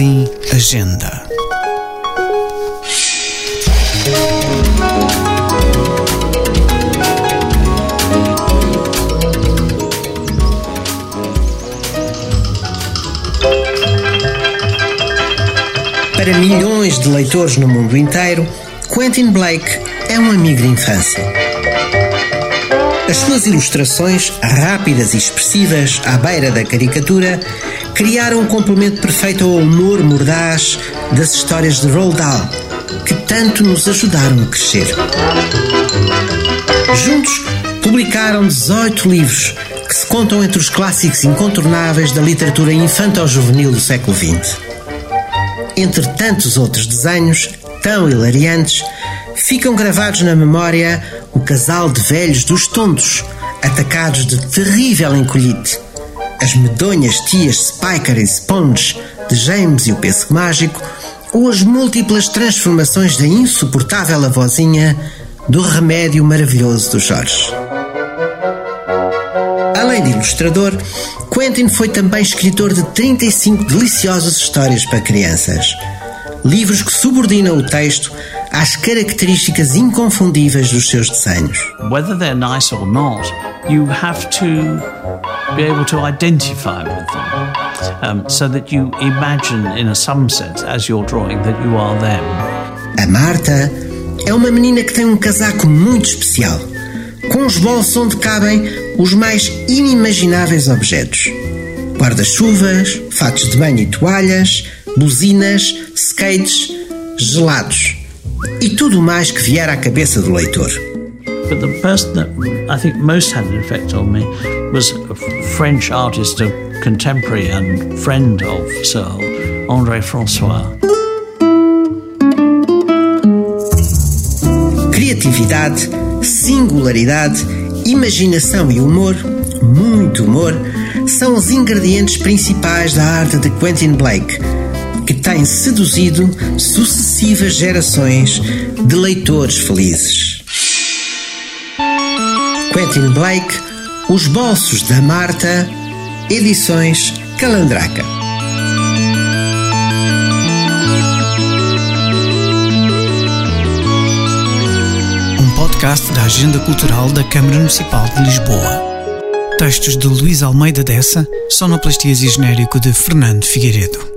em Agenda. Para milhões de leitores no mundo inteiro, Quentin Blake é um amigo de infância. As suas ilustrações, rápidas e expressivas, à beira da caricatura, criaram um complemento perfeito ao humor mordaz das histórias de Roald Dahl, que tanto nos ajudaram a crescer. Juntos, publicaram 18 livros que se contam entre os clássicos incontornáveis da literatura infanto-juvenil do século XX. Entre tantos outros desenhos tão hilariantes, ficam gravados na memória o casal de velhos dos tontos, atacados de terrível encolhite, as medonhas tias Spiker e Sponge de James e o Pêssego Mágico, ou as múltiplas transformações da insuportável avózinha do remédio maravilhoso do Jorge. Além de ilustrador, Quentin foi também escritor de 35 deliciosas histórias para crianças. Livros que subordinam o texto às características inconfundíveis dos seus desenhos. Whether they're nice or not, you have to be able to identify with them um, so that you imagine, in a some sense, as you're drawing, that you are them. A Marta é uma menina que tem um casaco muito especial, com os bolsos onde cabem os mais inimagináveis objetos: guarda-chuvas, fatos de banho e toalhas, buzinas, skates, gelados e tudo mais que vier à cabeça do leitor. But the person that I think most had an effect on me was a French artist, a contemporary and friend of Searle, André Francois. Criatividade, singularidade, imaginação e humor, muito humor, são os ingredientes principais da arte de Quentin Blake, que tem seduzido sucessivas gerações de leitores felizes. Quentin Blake, Os Bolsos da Marta, Edições Calandraca. Um podcast da Agenda Cultural da Câmara Municipal de Lisboa. Textos de Luís Almeida Dessa, sonoplastias e genérico de Fernando Figueiredo.